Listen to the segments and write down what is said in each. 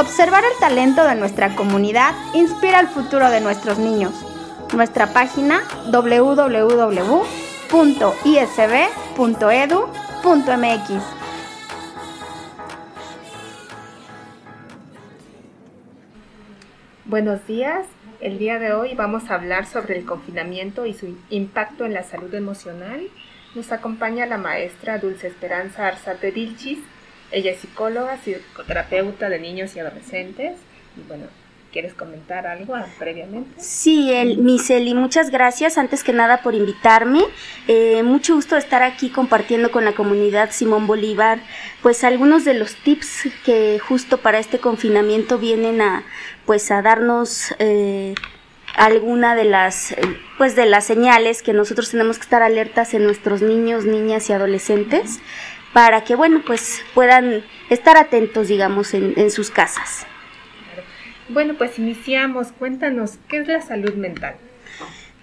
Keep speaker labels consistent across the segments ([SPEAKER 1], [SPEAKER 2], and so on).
[SPEAKER 1] Observar el talento de nuestra comunidad inspira el futuro de nuestros niños. Nuestra página www.isb.edu.mx.
[SPEAKER 2] Buenos días, el día de hoy vamos a hablar sobre el confinamiento y su impacto en la salud emocional. Nos acompaña la maestra Dulce Esperanza Arzate Dilchis. Ella es psicóloga, psicoterapeuta de niños y adolescentes. Y bueno, ¿Quieres comentar algo previamente?
[SPEAKER 3] Sí, el, Miseli, muchas gracias antes que nada por invitarme. Eh, mucho gusto estar aquí compartiendo con la comunidad Simón Bolívar, pues algunos de los tips que justo para este confinamiento vienen a, pues a darnos eh, alguna de las, pues de las señales que nosotros tenemos que estar alertas en nuestros niños, niñas y adolescentes para que, bueno, pues puedan estar atentos, digamos, en, en sus casas.
[SPEAKER 2] Bueno, pues iniciamos. Cuéntanos, ¿qué es la salud mental?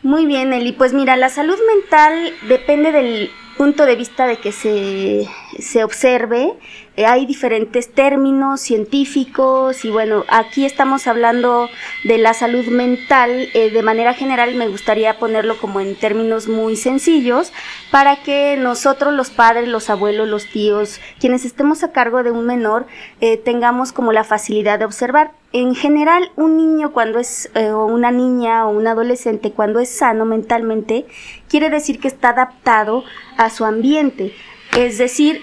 [SPEAKER 3] Muy bien, Eli. Pues mira, la salud mental depende del punto de vista de que se, se observe eh, hay diferentes términos científicos y bueno, aquí estamos hablando de la salud mental. Eh, de manera general me gustaría ponerlo como en términos muy sencillos para que nosotros los padres, los abuelos, los tíos, quienes estemos a cargo de un menor, eh, tengamos como la facilidad de observar. En general, un niño cuando es, o una niña o un adolescente cuando es sano mentalmente, quiere decir que está adaptado a su ambiente. Es decir,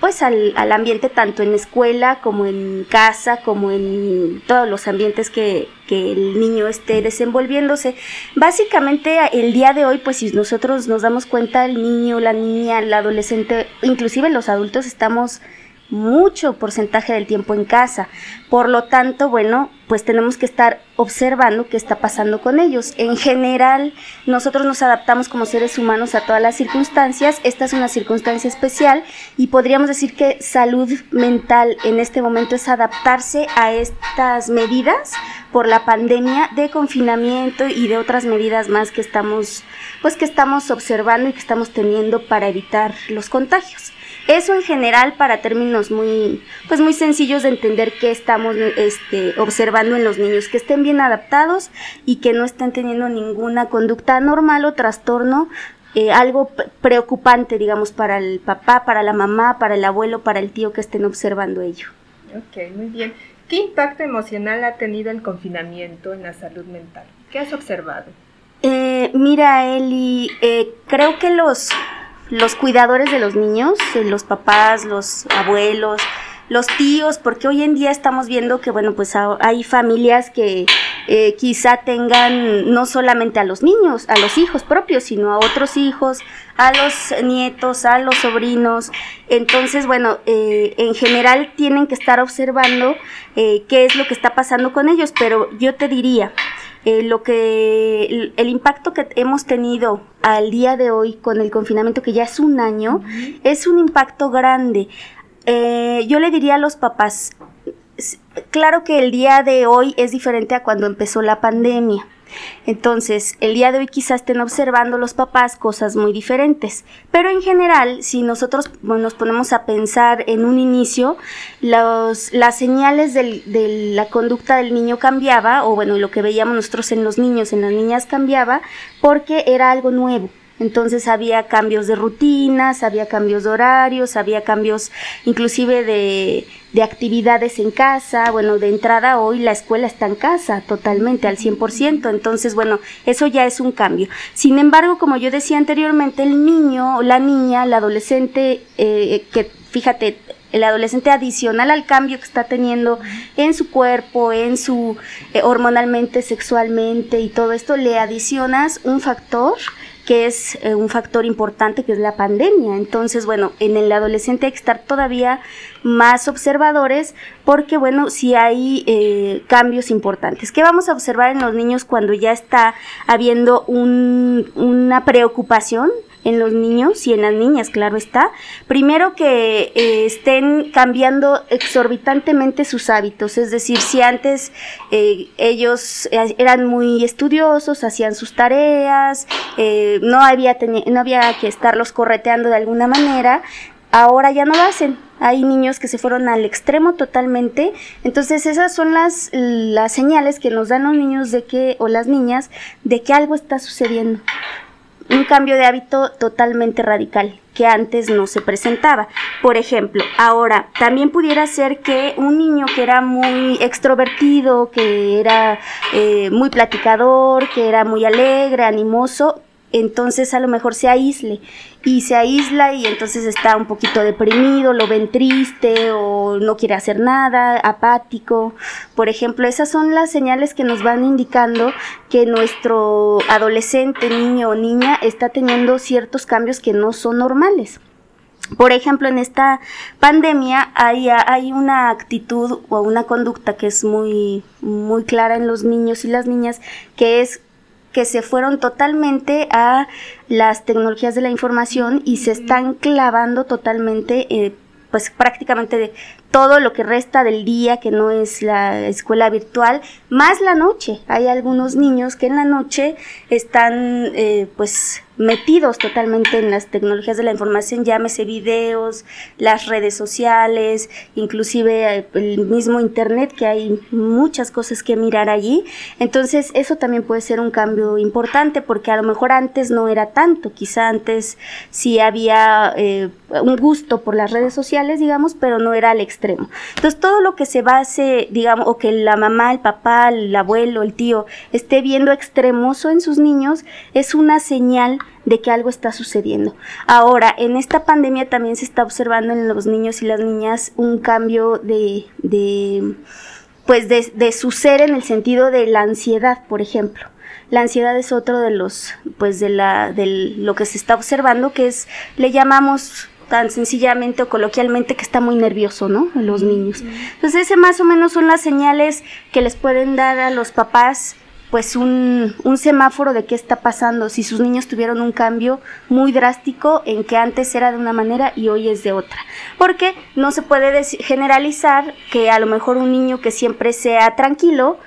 [SPEAKER 3] pues al, al, ambiente tanto en escuela como en casa, como en todos los ambientes que, que, el niño esté desenvolviéndose. Básicamente el día de hoy, pues si nosotros nos damos cuenta, el niño, la niña, el adolescente, inclusive los adultos estamos mucho porcentaje del tiempo en casa. Por lo tanto, bueno, pues tenemos que estar observando qué está pasando con ellos. En general, nosotros nos adaptamos como seres humanos a todas las circunstancias. Esta es una circunstancia especial y podríamos decir que salud mental en este momento es adaptarse a estas medidas por la pandemia de confinamiento y de otras medidas más que estamos pues que estamos observando y que estamos teniendo para evitar los contagios. Eso en general para términos muy, pues muy sencillos de entender qué estamos este, observando en los niños, que estén bien adaptados y que no estén teniendo ninguna conducta normal o trastorno eh, algo preocupante, digamos, para el papá, para la mamá, para el abuelo, para el tío que estén observando ello.
[SPEAKER 2] Ok, muy bien. ¿Qué impacto emocional ha tenido el confinamiento en la salud mental? ¿Qué has observado?
[SPEAKER 3] Eh, mira, Eli, eh, creo que los los cuidadores de los niños, eh, los papás, los abuelos, los tíos, porque hoy en día estamos viendo que, bueno, pues hay familias que eh, quizá tengan no solamente a los niños, a los hijos propios, sino a otros hijos, a los nietos, a los sobrinos. Entonces, bueno, eh, en general tienen que estar observando qué es lo que está pasando con ellos, pero yo te diría, eh, lo que el, impacto que hemos tenido al día de hoy con el confinamiento que ya es un año es un impacto grande. Eh, yo le diría a los papás, claro que el día de hoy es diferente a cuando empezó la pandemia. Entonces, el día de hoy quizás estén observando los papás cosas muy diferentes, pero en general, si nosotros nos ponemos a pensar en un inicio, los, las señales de la conducta del niño cambiaba, o bueno, lo que veíamos nosotros en los niños, en las niñas cambiaba, porque era algo nuevo. Entonces había cambios de rutinas, había cambios de horarios, había cambios inclusive de, de actividades en casa. Bueno, de entrada hoy la escuela está en casa totalmente al 100%. Entonces, bueno, eso ya es un cambio. Sin embargo, como yo decía anteriormente, el niño, la niña, el adolescente, eh, que fíjate, el adolescente adicional al cambio que está teniendo en su cuerpo, en su eh, hormonalmente, sexualmente y todo esto, le adicionas un factor que es eh, un factor importante, que es la pandemia. Entonces, bueno, en el adolescente hay que estar todavía más observadores porque, bueno, si hay eh, cambios importantes. ¿Qué vamos a observar en los niños cuando ya está habiendo una preocupación? En los niños y en las niñas, claro está. Primero que eh, estén cambiando exorbitantemente sus hábitos, es decir, si antes eh, ellos eh, eran muy estudiosos, hacían sus tareas, no, había no había que estarlos correteando de alguna manera, ahora ya no lo hacen. Hay niños que se fueron al extremo totalmente. Entonces esas son las, las señales que nos dan los niños de que, o las niñas, de que algo está sucediendo un cambio de hábito totalmente radical que antes no se presentaba. Por ejemplo, ahora también pudiera ser que un niño que era muy extrovertido, que era eh, muy platicador, que era muy alegre, animoso, entonces a lo mejor se aísle y se aísla y entonces está un poquito deprimido, lo ven triste o no quiere hacer nada, apático. Por ejemplo, esas son las señales que nos van indicando que nuestro adolescente, niño o niña está teniendo ciertos cambios que no son normales. Por ejemplo, en esta pandemia hay, hay, una actitud o una conducta que es muy, muy clara en los niños y las niñas, que es que se fueron totalmente a las tecnologías de la información y se están clavando totalmente, eh, pues prácticamente de todo lo que resta del día, que no es la escuela virtual, más la noche. Hay algunos niños que en la noche están, eh, pues, metidos totalmente en las tecnologías de la información, llámese videos, las redes sociales, inclusive eh, el mismo internet, que hay muchas cosas que mirar allí. Entonces, eso también puede ser un cambio importante, porque a lo mejor antes no era tanto, quizá antes sí había eh, un gusto por las redes sociales, digamos, pero no era al extremo. Entonces, todo lo que se base, digamos, o que la mamá, el papá, el abuelo, el tío esté viendo extremoso en sus niños, es una señal de que algo está sucediendo. Ahora, en esta pandemia también se está observando en los niños y las niñas un cambio de, de pues de, de su ser en el sentido de la ansiedad, por ejemplo. La ansiedad es otro de los, pues de la, de lo que se está observando, que es, le llamamos tan sencillamente o coloquialmente que está muy nervioso, ¿no? Los niños. Entonces, ese más o menos son las señales que les pueden dar a los papás pues un, un, semáforo de qué está pasando, si sus niños tuvieron un cambio muy drástico en que antes era de una manera y hoy es de otra. Porque no se puede generalizar que a lo mejor un niño que siempre sea tranquilo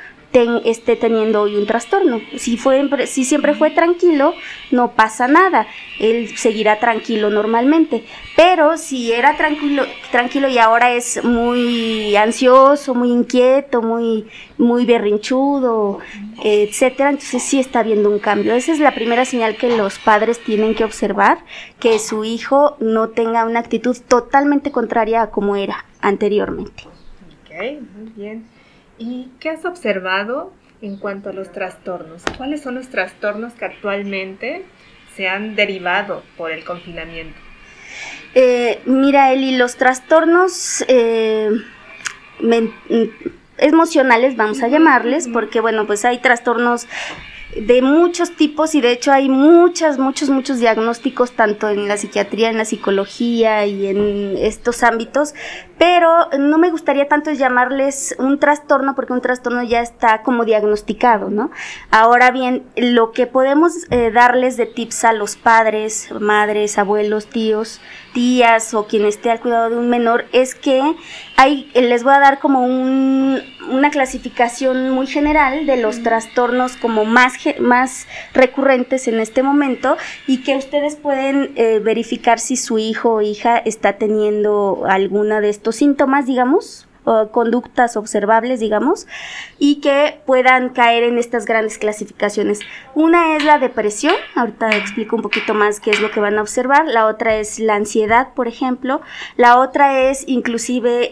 [SPEAKER 3] esté teniendo hoy un trastorno. Si, fue, si siempre fue tranquilo, no pasa nada. Él seguirá tranquilo normalmente. Pero si era tranquilo, tranquilo y ahora es muy ansioso, muy inquieto, muy, muy berrinchudo, etcétera, entonces sí está habiendo un cambio. Esa es la primera señal que los padres tienen que observar, que su hijo no tenga una actitud totalmente contraria a como era anteriormente.
[SPEAKER 2] Ok, muy bien. ¿Y qué has observado en cuanto a los trastornos? ¿Cuáles son los trastornos que actualmente se han derivado por el confinamiento?
[SPEAKER 3] Eh, mira, Eli, los trastornos eh, emocionales, vamos a llamarles, porque bueno, pues hay trastornos de muchos tipos y de hecho hay muchas, muchos, muchos diagnósticos tanto en la psiquiatría, en la psicología y en estos ámbitos, pero no me gustaría tanto llamarles un trastorno porque un trastorno ya está como diagnosticado, ¿no? Ahora bien, lo que podemos eh, darles de tips a los padres, madres, abuelos, tíos, tías o quien esté al cuidado de un menor es que hay, les voy a dar como un, una clasificación muy general de los trastornos como más, más recurrentes en este momento y que ustedes pueden eh, verificar si su hijo o hija está teniendo alguna de estos síntomas, digamos, o conductas observables, digamos, y que puedan caer en estas grandes clasificaciones. Una es la depresión, ahorita explico un poquito más qué es lo que van a observar, la otra es la ansiedad, por ejemplo, la otra es inclusive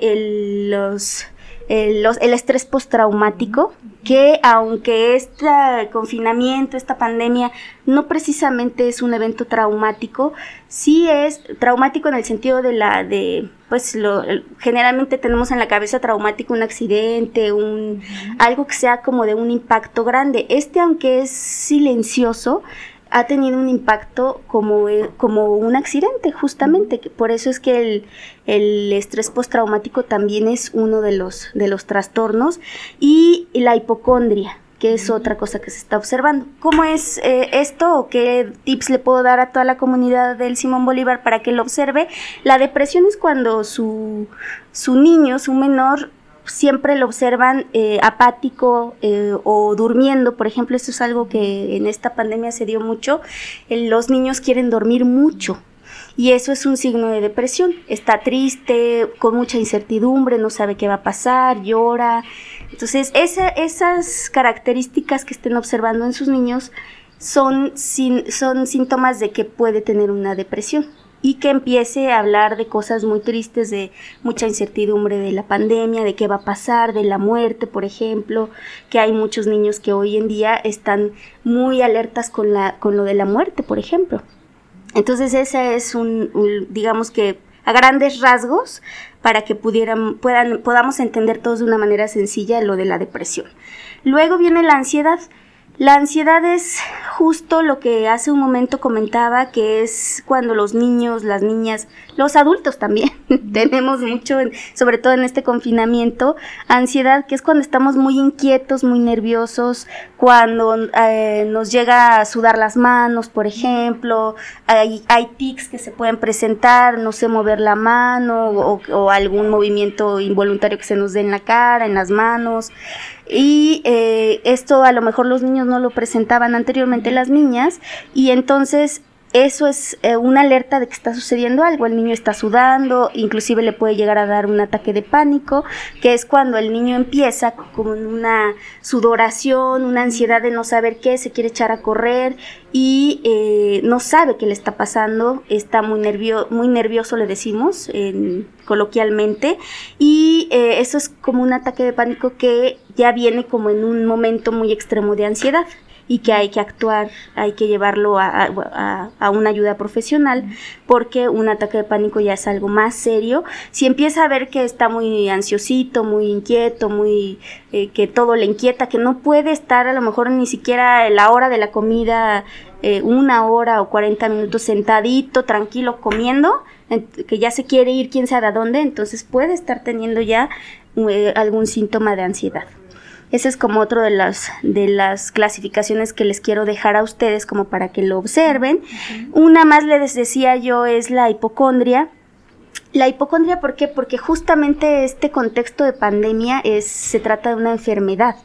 [SPEAKER 3] los el, el estrés postraumático, que aunque este confinamiento, esta pandemia, no precisamente es un evento traumático, sí es traumático en el sentido de la de pues lo, generalmente tenemos en la cabeza traumático un accidente, un algo que sea como de un impacto grande. Este aunque es silencioso, ha tenido un impacto como, eh, como un accidente, justamente. Por eso es que el, el estrés postraumático también es uno de los, de los trastornos y la hipocondria que es otra cosa que se está observando. ¿Cómo es eh, esto o qué tips le puedo dar a toda la comunidad del Simón Bolívar para que lo observe? La depresión es cuando su, su niño, su menor, siempre lo observan eh, apático eh, o durmiendo. Por ejemplo, esto es algo que en esta pandemia se dio mucho. los niños quieren dormir mucho. Y eso es un signo de depresión. Está triste, con mucha incertidumbre, no sabe qué va a pasar, llora. Entonces, esas características que estén observando en sus niños son, son síntomas de que puede tener una depresión y que empiece a hablar de cosas muy tristes, de mucha incertidumbre de la pandemia, de qué va a pasar, de la muerte, por ejemplo, que hay muchos niños que hoy en día están muy alertas con, la, con lo de la muerte, por ejemplo. Entonces ese es un, digamos que a grandes rasgos para que pudieran, podamos entender todos de una manera sencilla lo de la depresión. Luego viene la ansiedad. La ansiedad es justo lo que hace un momento comentaba, que es cuando los niños, las niñas, los adultos también tenemos mucho, sobre todo en este confinamiento, ansiedad, que es cuando estamos muy inquietos, muy nerviosos, cuando eh, nos llega a sudar las manos, por ejemplo, hay, hay tics que se pueden presentar, no sé, mover la mano o, algún movimiento involuntario que se nos dé en la cara, en las manos. Y eh, esto a lo mejor los niños no lo presentaban anteriormente las niñas y entonces eso es eh, una alerta de que está sucediendo algo. El niño está sudando, inclusive le puede llegar a dar un ataque de pánico, que es cuando el niño empieza con una sudoración, una ansiedad de no saber qué, se quiere echar a correr y eh, no sabe qué le está pasando, está muy, nervio muy nervioso, le decimos coloquialmente, y eh, eso es como un ataque de pánico que ya viene como en un momento muy extremo de ansiedad y que hay que actuar, hay que llevarlo a, una ayuda profesional porque un ataque de pánico ya es algo más serio. Si empieza a ver que está muy ansiosito, muy inquieto, muy eh, que todo le inquieta, que no puede estar a lo mejor ni siquiera la hora de la comida, eh, una hora o 40 minutos sentadito, tranquilo, comiendo, que ya se quiere ir quién sabe a dónde, entonces puede estar teniendo ya eh, algún síntoma de ansiedad. Ese es como otro de las, de las clasificaciones que les quiero dejar a ustedes como para que lo observen. Una más les decía yo es la hipocondria. La hipocondria, ¿por qué? Porque justamente este contexto de pandemia es, se trata de una enfermedad,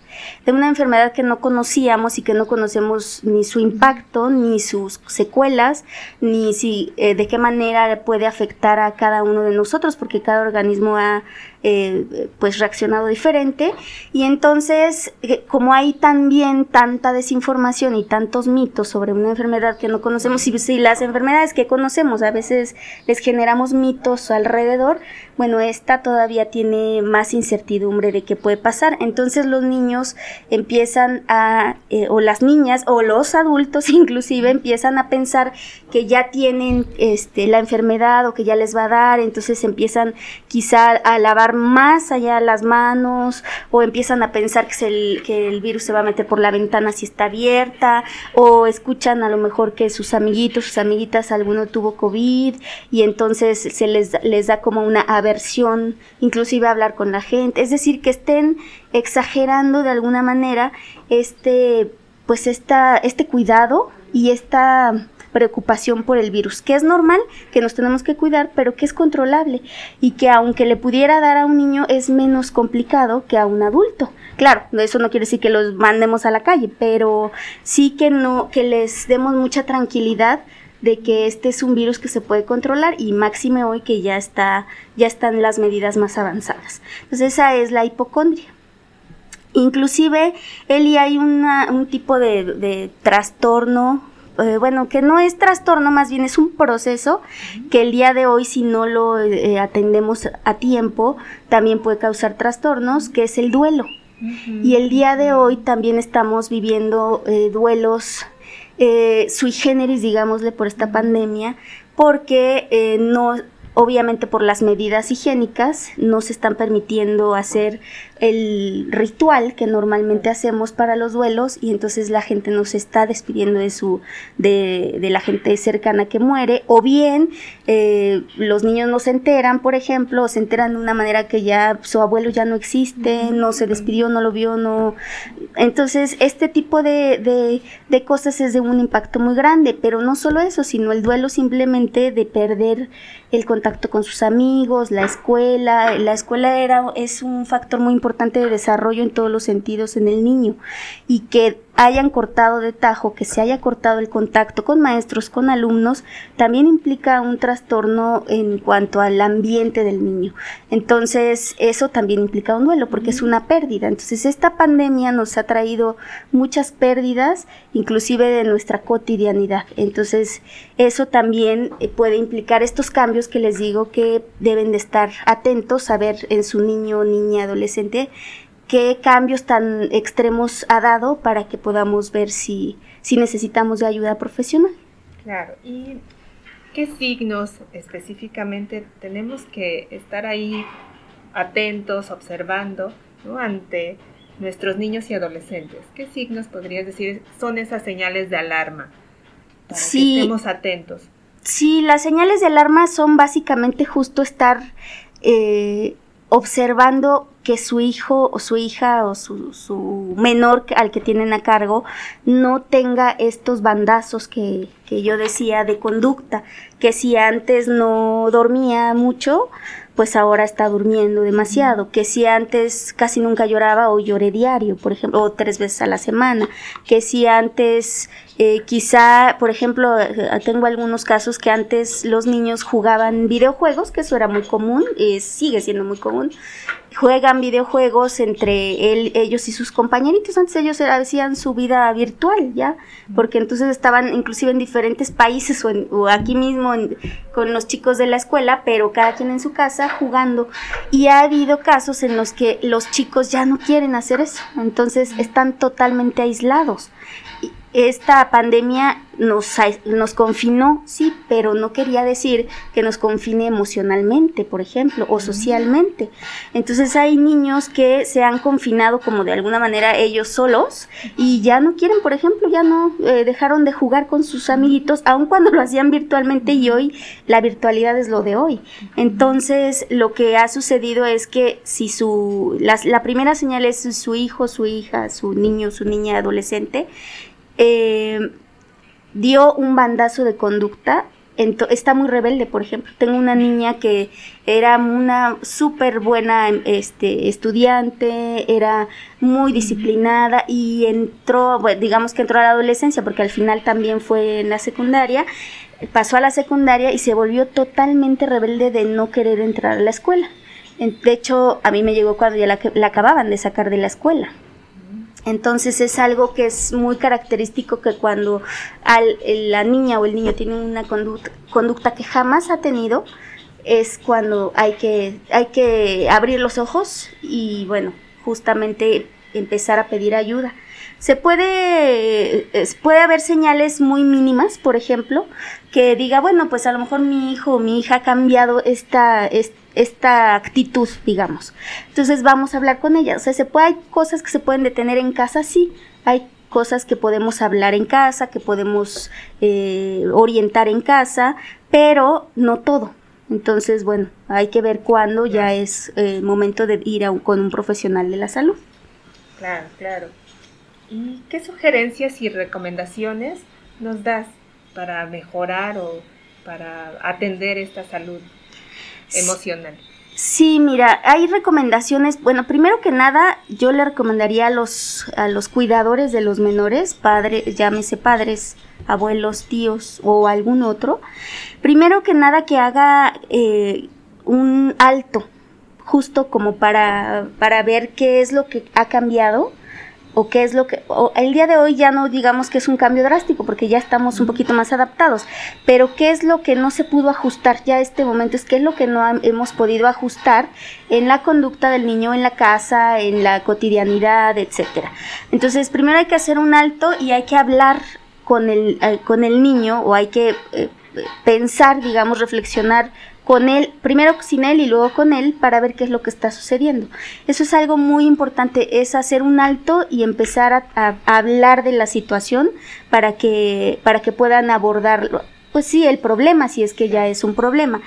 [SPEAKER 3] de una enfermedad que no conocíamos y que no conocemos ni su impacto, ni sus secuelas, ni si, eh, de qué manera puede afectar a cada uno de nosotros, porque cada organismo ha eh, pues reaccionado diferente y entonces eh, como hay también tanta desinformación y tantos mitos sobre una enfermedad que no conocemos y si las enfermedades que conocemos a veces les generamos mitos alrededor bueno, esta todavía tiene más incertidumbre de qué puede pasar. Entonces los niños empiezan a, eh, o las niñas, o los adultos inclusive, empiezan a pensar que ya tienen este, la enfermedad o que ya les va a dar, entonces empiezan quizá a lavar más allá las manos, o empiezan a pensar que, el, que el virus se va a meter por la ventana si está abierta, o escuchan a lo mejor que sus amiguitos, sus amiguitas, alguno tuvo COVID, y entonces se les, les da como una versión, inclusive hablar con la gente, es decir, que estén exagerando de alguna manera este, pues esta, este cuidado y esta preocupación por el virus, que es normal, que nos tenemos que cuidar, pero que es controlable y que aunque le pudiera dar a un niño es menos complicado que a un adulto. Claro, eso no quiere decir que los mandemos a la calle, pero sí que no que les demos mucha tranquilidad de que este es un virus que se puede controlar y máxime hoy que ya está ya están las medidas más avanzadas. Entonces esa es la hipocondria. Inclusive, Eli, hay un tipo de, trastorno, eh, bueno, que no es trastorno, más bien es un proceso que el día de hoy, si no lo eh, atendemos a tiempo, también puede causar trastornos, que es el duelo. Y el día de hoy también estamos viviendo eh, duelos eh, sui generis, digámosle, por esta pandemia, porque eh, no obviamente por las medidas higiénicas no se están permitiendo hacer el ritual que normalmente hacemos para los duelos y entonces la gente nos está despidiendo de su de, de la gente cercana que muere. O bien eh, los niños no se enteran por ejemplo o se enteran de una manera que ya su abuelo ya no existe no se despidió no lo vio no. Entonces este tipo de, de, de cosas es de un impacto muy grande pero no solo eso sino el duelo simplemente de perder el contacto con sus amigos, la escuela. La escuela era, es un factor muy importante de desarrollo en todos los sentidos en el niño y que hayan cortado de tajo, que se haya cortado el contacto con maestros, con alumnos, también implica un trastorno en cuanto al ambiente del niño. Entonces, eso también implica un duelo porque es una pérdida. Entonces, esta pandemia nos ha traído muchas pérdidas, inclusive de nuestra cotidianidad. Entonces, eso también eh, puede implicar estos cambios que les digo que deben de estar atentos a ver en su niño, niña, adolescente, qué cambios tan extremos ha dado para que podamos ver si, si necesitamos de ayuda profesional.
[SPEAKER 2] Claro, y qué signos específicamente tenemos que estar ahí atentos, observando ante nuestros niños y adolescentes. ¿Qué signos podrías decir son esas señales de alarma para que estemos atentos?
[SPEAKER 3] Sí, las señales de alarma son básicamente justo estar eh, observando que su hijo o su hija o su, su, menor al que tienen a cargo no tenga estos bandazos que, que yo decía de conducta, que si antes no dormía mucho, pues ahora está durmiendo demasiado, que si antes casi nunca lloraba o lloré diario, por ejemplo, o tres veces a la semana, que si antes eh, quizá, por ejemplo, eh, tengo algunos casos que antes los niños jugaban videojuegos, que eso era muy común, y sigue siendo muy común, juegan videojuegos entre ellos y sus compañeritos. Antes ellos hacían su vida virtual, ¿ya? Porque entonces estaban inclusive en diferentes países o, aquí mismo con los chicos de la escuela, pero cada quien en su casa jugando. Y ha habido casos en los que los chicos ya no quieren hacer eso, entonces están totalmente aislados esta pandemia nos, nos confinó, sí, pero no quería decir que nos confine emocionalmente, por ejemplo, o socialmente. Entonces hay niños que se han confinado como de alguna manera ellos solos y ya no quieren, por ejemplo, ya no eh, dejaron de jugar con sus amiguitos, aun cuando lo hacían virtualmente y hoy la virtualidad es lo de hoy. Entonces lo que ha sucedido es que si su, la, la primera señal es su hijo, su hija, su niño, su niña adolescente, eh, dio un bandazo de conducta. Está muy rebelde, por ejemplo. Tengo una niña que era una súper buena este, estudiante, era muy disciplinada y entró, digamos que entró a la adolescencia porque al final también fue en la secundaria pasó a la secundaria y se volvió totalmente rebelde de no querer entrar a la escuela. De hecho, a mí me llegó cuando ya la acababan de sacar de la escuela. Entonces es algo que es muy característico que cuando la niña o el niño tiene una conducta, que jamás ha tenido, es cuando hay que, hay que abrir los ojos y bueno, justamente empezar a pedir ayuda. Se puede, puede haber señales muy mínimas, por ejemplo, que diga, bueno, pues a lo mejor mi hijo o mi hija ha cambiado esta esta actitud, digamos. Entonces vamos a hablar con ella. O sea, se puede, hay cosas que se pueden detener en casa, sí. Hay cosas que podemos hablar en casa, que podemos eh, orientar en casa, pero no todo. Entonces, bueno, hay que ver cuándo ya es eh, momento de ir con un profesional de la salud.
[SPEAKER 2] Claro, claro. ¿Y qué sugerencias y recomendaciones nos das para mejorar o para atender esta salud emocional.
[SPEAKER 3] Sí, mira, hay recomendaciones. Bueno, primero que nada, yo le recomendaría a los, a los cuidadores de los menores, padres, llámese padres, abuelos, tíos o algún otro, primero que nada que haga eh, un alto, justo como para, para ver qué es lo que ha cambiado o qué es lo que el día de hoy ya no digamos que es un cambio drástico porque ya estamos un poquito más adaptados, pero qué es lo que no se pudo ajustar ya este momento es qué es lo que no hemos podido ajustar en la conducta del niño en la casa, en la cotidianidad, etcétera. Entonces, primero hay que hacer un alto y hay que hablar con el, eh, con el niño o hay que eh, pensar, digamos, reflexionar con él, primero sin él y luego con él para ver qué es lo que está sucediendo. Eso es algo muy importante, es hacer un alto y empezar a, hablar de la situación para que, para que puedan abordarlo. Pues sí, el problema, si es que ya es un problema.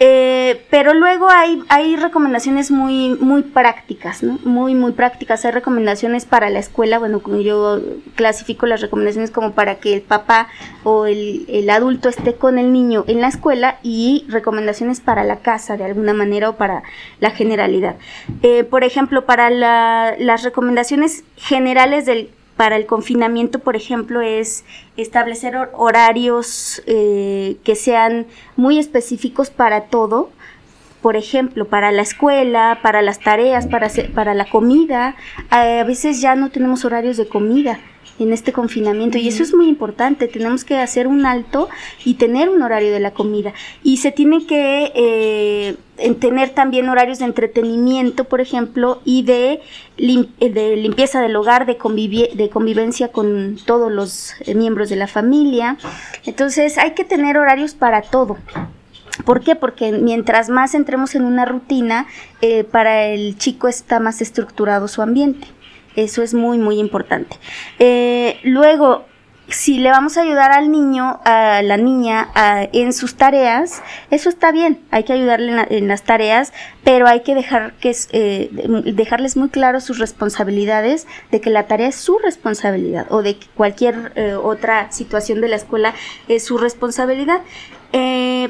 [SPEAKER 3] Eh, pero luego hay, hay recomendaciones muy, muy prácticas, ¿no? Muy, muy prácticas. Hay recomendaciones para la escuela, bueno, yo clasifico las recomendaciones como para que el papá o el, el adulto esté con el niño en la escuela y recomendaciones para la casa de alguna manera o para la generalidad. Eh, por ejemplo, para la, las recomendaciones generales del para el confinamiento, por ejemplo, es establecer horarios eh, que sean muy específicos para todo. Por ejemplo, para la escuela, para las tareas, para, para la comida. A veces ya no tenemos horarios de comida en este confinamiento y eso es muy importante, tenemos que hacer un alto y tener un horario de la comida y se tiene que eh, tener también horarios de entretenimiento, por ejemplo, y de, de limpieza del hogar, de, de convivencia con todos los eh, miembros de la familia. Entonces hay que tener horarios para todo. ¿Por qué? Porque mientras más entremos en una rutina, eh, para el chico está más estructurado su ambiente. Eso es muy, muy importante. Eh, luego, si le vamos a ayudar al niño, a la niña, en sus tareas, eso está bien, hay que ayudarle en, las tareas, pero hay que dejar que eh, dejarles muy claro sus responsabilidades, de que la tarea es su responsabilidad o de que cualquier eh, otra situación de la escuela es su responsabilidad.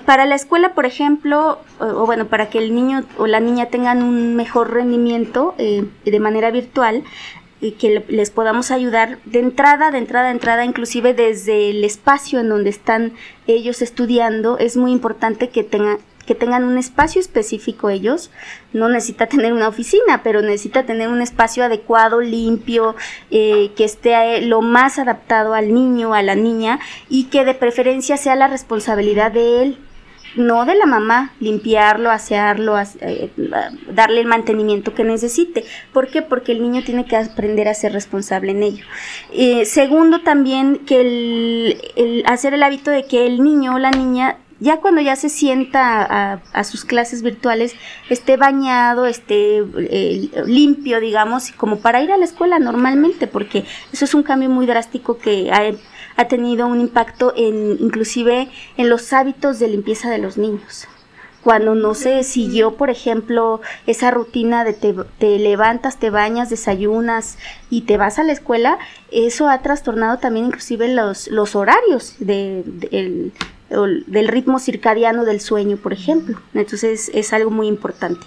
[SPEAKER 3] para la escuela, por ejemplo, o, bueno, para que el niño o la niña tengan un mejor rendimiento de manera virtual, y que les podamos ayudar de entrada, de entrada, de entrada, inclusive desde el espacio en donde están ellos estudiando, es muy importante que tengan que tengan un espacio específico ellos, no necesita tener una oficina, pero necesita tener un espacio adecuado, limpio, eh, que esté lo más adaptado al niño, a la niña, y que de preferencia sea la responsabilidad de él, no de la mamá, limpiarlo, asearlo, eh, darle el mantenimiento que necesite. ¿Por qué? Porque el niño tiene que aprender a ser responsable en ello. Eh, segundo, también que el, hacer el hábito de que el niño o la niña ya cuando ya se sienta a, sus clases virtuales, esté bañado, esté eh, limpio, digamos, como para ir a la escuela normalmente, porque eso es un cambio muy drástico que hay ha tenido un impacto en inclusive en los hábitos de limpieza de los niños. Cuando no se siguió, por ejemplo, esa rutina de te, levantas, te bañas, desayunas y te vas a la escuela, eso ha trastornado también inclusive los, los horarios de, del ritmo circadiano del sueño, por ejemplo. Entonces es algo muy importante.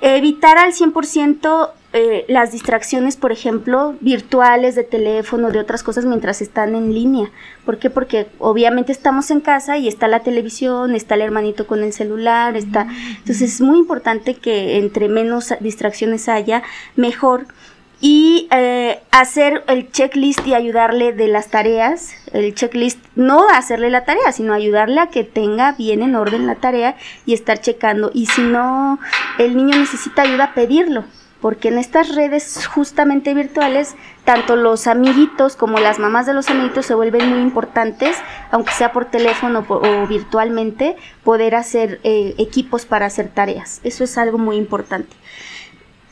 [SPEAKER 3] Evitar al 100% eh, las distracciones, por ejemplo, virtuales, de teléfono, de otras cosas mientras están en línea. ¿Por qué? Porque obviamente estamos en casa y está la televisión, está el hermanito con el celular, está... Entonces es muy importante que entre menos distracciones haya, mejor y eh, hacer el checklist y ayudarle de las tareas, el checklist, no hacerle la tarea, sino ayudarle a que tenga bien en orden la tarea y estar checando. Y si no, el niño necesita ayuda, pedirlo porque en estas redes justamente virtuales, tanto los amiguitos como las mamás de los amiguitos se vuelven muy importantes, aunque sea por teléfono o, virtualmente, poder hacer eh, equipos para hacer tareas. Eso es algo muy importante.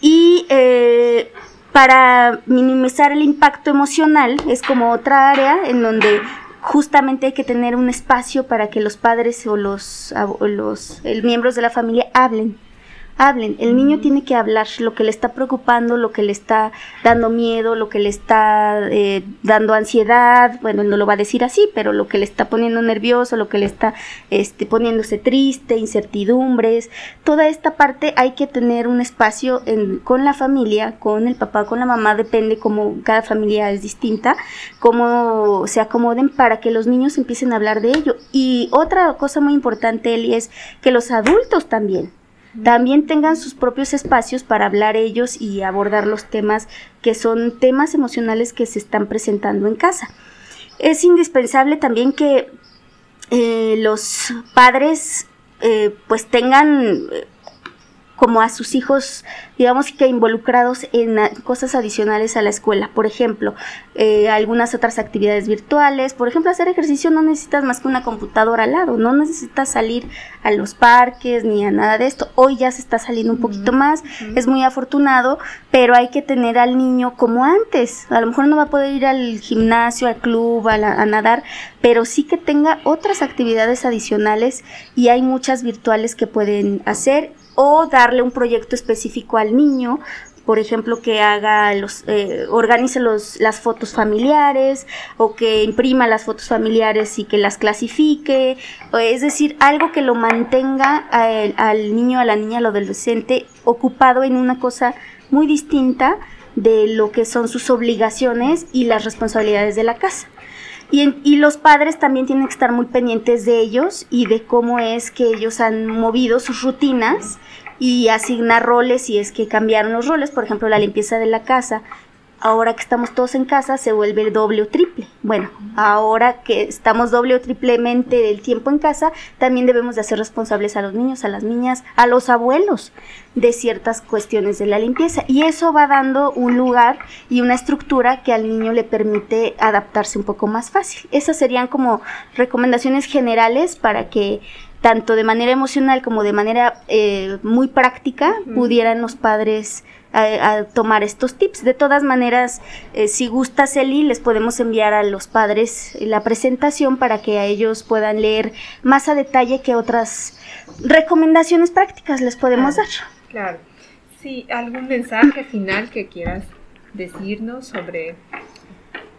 [SPEAKER 3] Y eh, para minimizar el impacto emocional, es como otra área en donde justamente hay que tener un espacio para que los padres o los, los miembros de la familia hablen hablen. El niño tiene que hablar lo que le está preocupando, lo que le está dando miedo, lo que le está eh, dando ansiedad. Bueno, no lo va a decir así, pero lo que le está poniendo nervioso, lo que le está este, poniéndose triste, incertidumbres. Toda esta parte hay que tener un espacio con la familia, con el papá, con la mamá, depende como cada familia es distinta, cómo se acomoden para que los niños empiecen a hablar de ello. Y otra cosa muy importante, Eli, es que los adultos también también tengan sus propios espacios para hablar ellos y abordar los temas que son temas emocionales que se están presentando en casa. Es indispensable también que eh, los padres eh, pues tengan como a sus hijos, digamos que involucrados en cosas adicionales a la escuela. Por ejemplo, eh, algunas otras actividades virtuales. Por ejemplo, hacer ejercicio no necesitas más que una computadora al lado, no necesitas salir a los parques ni a nada de esto. Hoy ya se está saliendo un poquito más, es muy afortunado, pero hay que tener al niño como antes. A lo mejor no va a poder ir al gimnasio, al club, a nadar, pero sí que tenga otras actividades adicionales y hay muchas virtuales que pueden hacer o darle un proyecto específico al niño, por ejemplo, que haga los, eh, organice los, las fotos familiares o que imprima las fotos familiares y que las clasifique, es decir, algo que lo mantenga al, niño, a la niña, al adolescente ocupado en una cosa muy distinta de lo que son sus obligaciones y las responsabilidades de la casa. Y, y, los padres también tienen que estar muy pendientes de ellos y de cómo es que ellos han movido sus rutinas y asignar roles si es que cambiaron los roles, por ejemplo, la limpieza de la casa. Ahora que estamos todos en casa se vuelve el doble o triple. Bueno, ahora que estamos doble o triplemente del tiempo en casa, también debemos de hacer responsables a los niños, a las niñas, a los abuelos de ciertas cuestiones de la limpieza. Y eso va dando un lugar y una estructura que al niño le permite adaptarse un poco más fácil. Esas serían como recomendaciones generales para que tanto de manera emocional como de manera eh, muy práctica, pudieran los padres a, tomar estos tips. De todas maneras, eh, si gusta Celi, les podemos enviar a los padres la presentación para que a ellos puedan leer más a detalle qué otras recomendaciones prácticas les podemos dar.
[SPEAKER 2] Claro. Sí, ¿algún mensaje final que quieras decirnos sobre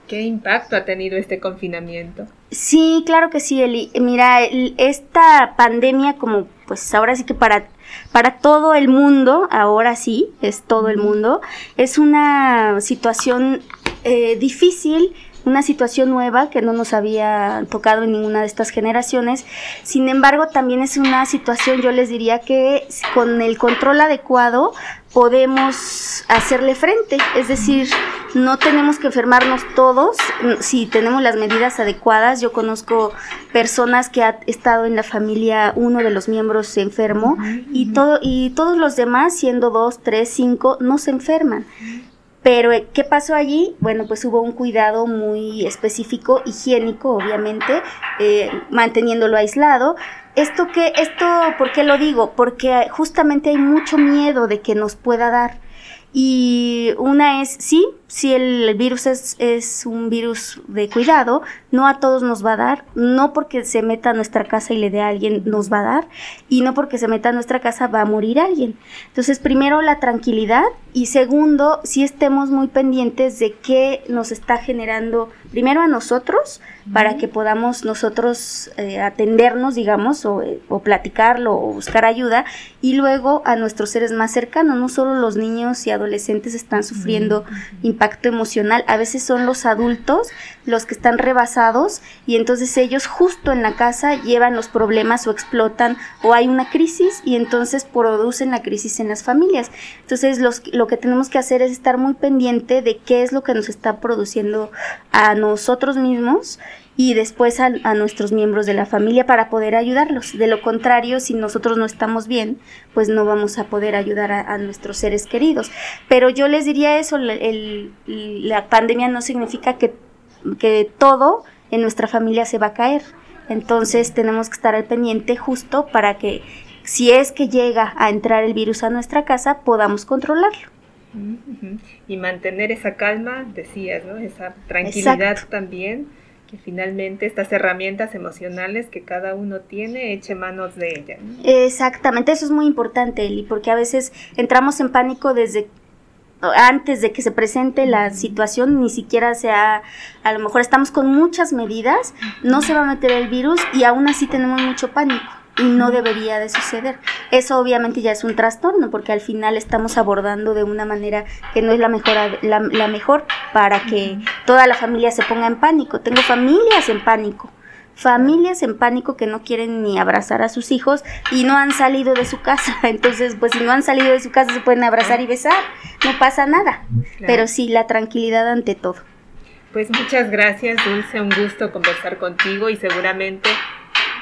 [SPEAKER 2] ¿Qué impacto ha tenido este confinamiento?
[SPEAKER 3] Sí, claro que sí, Eli. Mira, esta pandemia, como pues ahora sí que para, para todo el mundo, ahora sí, es todo el mundo, es una situación eh, difícil, una situación nueva que no nos había tocado en ninguna de estas generaciones. Sin embargo, también es una situación, yo les diría que con el control adecuado podemos hacerle frente. Es decir, no tenemos que enfermarnos todos si tenemos las medidas adecuadas. Yo conozco personas que ha estado en la familia uno de los miembros enfermo y todo y todos los demás, siendo dos, tres, cinco, no se enferman. Pero, eh, ¿qué pasó allí? Bueno, pues hubo un cuidado muy específico, higiénico, obviamente, eh, manteniéndolo aislado. ¿Esto qué, esto, por qué lo digo? Porque justamente hay mucho miedo de que nos pueda dar. Y una es, sí, si el virus es, es, un virus de cuidado, no a todos nos va a dar, no porque se meta a nuestra casa y le dé a alguien nos va a dar, y no porque se meta a nuestra casa va a morir alguien. Entonces, primero la tranquilidad y segundo, si estemos muy pendientes de qué nos está generando, primero a nosotros, para que podamos nosotros eh, atendernos, digamos, o, eh, o platicarlo o buscar ayuda, y luego a nuestros seres más cercanos, no solo los niños y adolescentes están sufriendo impacto emocional, a veces son los adultos los que están rebasados y entonces ellos justo en la casa llevan los problemas o explotan o hay una crisis y entonces producen la crisis en las familias. Entonces los, lo que tenemos que hacer es estar muy pendiente de qué es lo que nos está produciendo a nosotros mismos y después a, nuestros miembros de la familia para poder ayudarlos. De lo contrario, si nosotros no estamos bien, pues no vamos a poder ayudar a, nuestros seres queridos. Pero yo les diría eso, la pandemia no significa que, que todo en nuestra familia se va a caer. Entonces tenemos que estar al pendiente justo para que si es que llega a entrar el virus a nuestra casa, podamos controlarlo.
[SPEAKER 2] Y mantener esa calma, decías, ¿no? Esa tranquilidad también que finalmente estas herramientas emocionales que cada uno tiene eche manos de ellas.
[SPEAKER 3] Exactamente, eso es muy importante, Eli, porque a veces entramos en pánico desde antes de que se presente la situación, ni siquiera sea, a lo mejor estamos con muchas medidas, no se va a meter el virus y aún así tenemos mucho pánico y no debería de suceder. Eso obviamente ya es un trastorno porque al final estamos abordando de una manera que no es la mejor, la, mejor para que toda la familia se ponga en pánico. Tengo familias en pánico familias en pánico que no quieren ni abrazar a sus hijos y no han salido de su casa. Entonces, pues si no han salido de su casa se pueden abrazar y besar, no pasa nada. Pero sí, la tranquilidad ante todo.
[SPEAKER 2] Pues muchas gracias, Dulce, un gusto conversar contigo y seguramente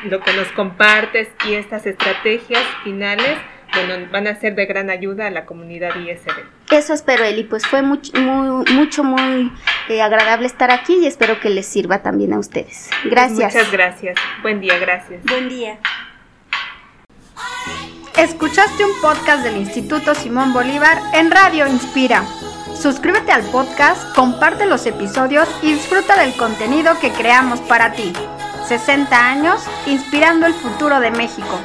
[SPEAKER 2] lo que nos compartes y estas estrategias finales bueno, van a ser de gran ayuda a la comunidad ISB.
[SPEAKER 3] Eso espero, Eli. Pues fue mucho, muy, mucho, muy eh, agradable estar aquí y espero que les sirva también a ustedes. Gracias.
[SPEAKER 2] Muchas gracias. Buen día, gracias.
[SPEAKER 3] Buen día.
[SPEAKER 1] Escuchaste un podcast del Instituto Simón Bolívar en Radio Inspira. Suscríbete al podcast, comparte los episodios y disfruta del contenido que creamos para ti. 60 años inspirando el futuro de México.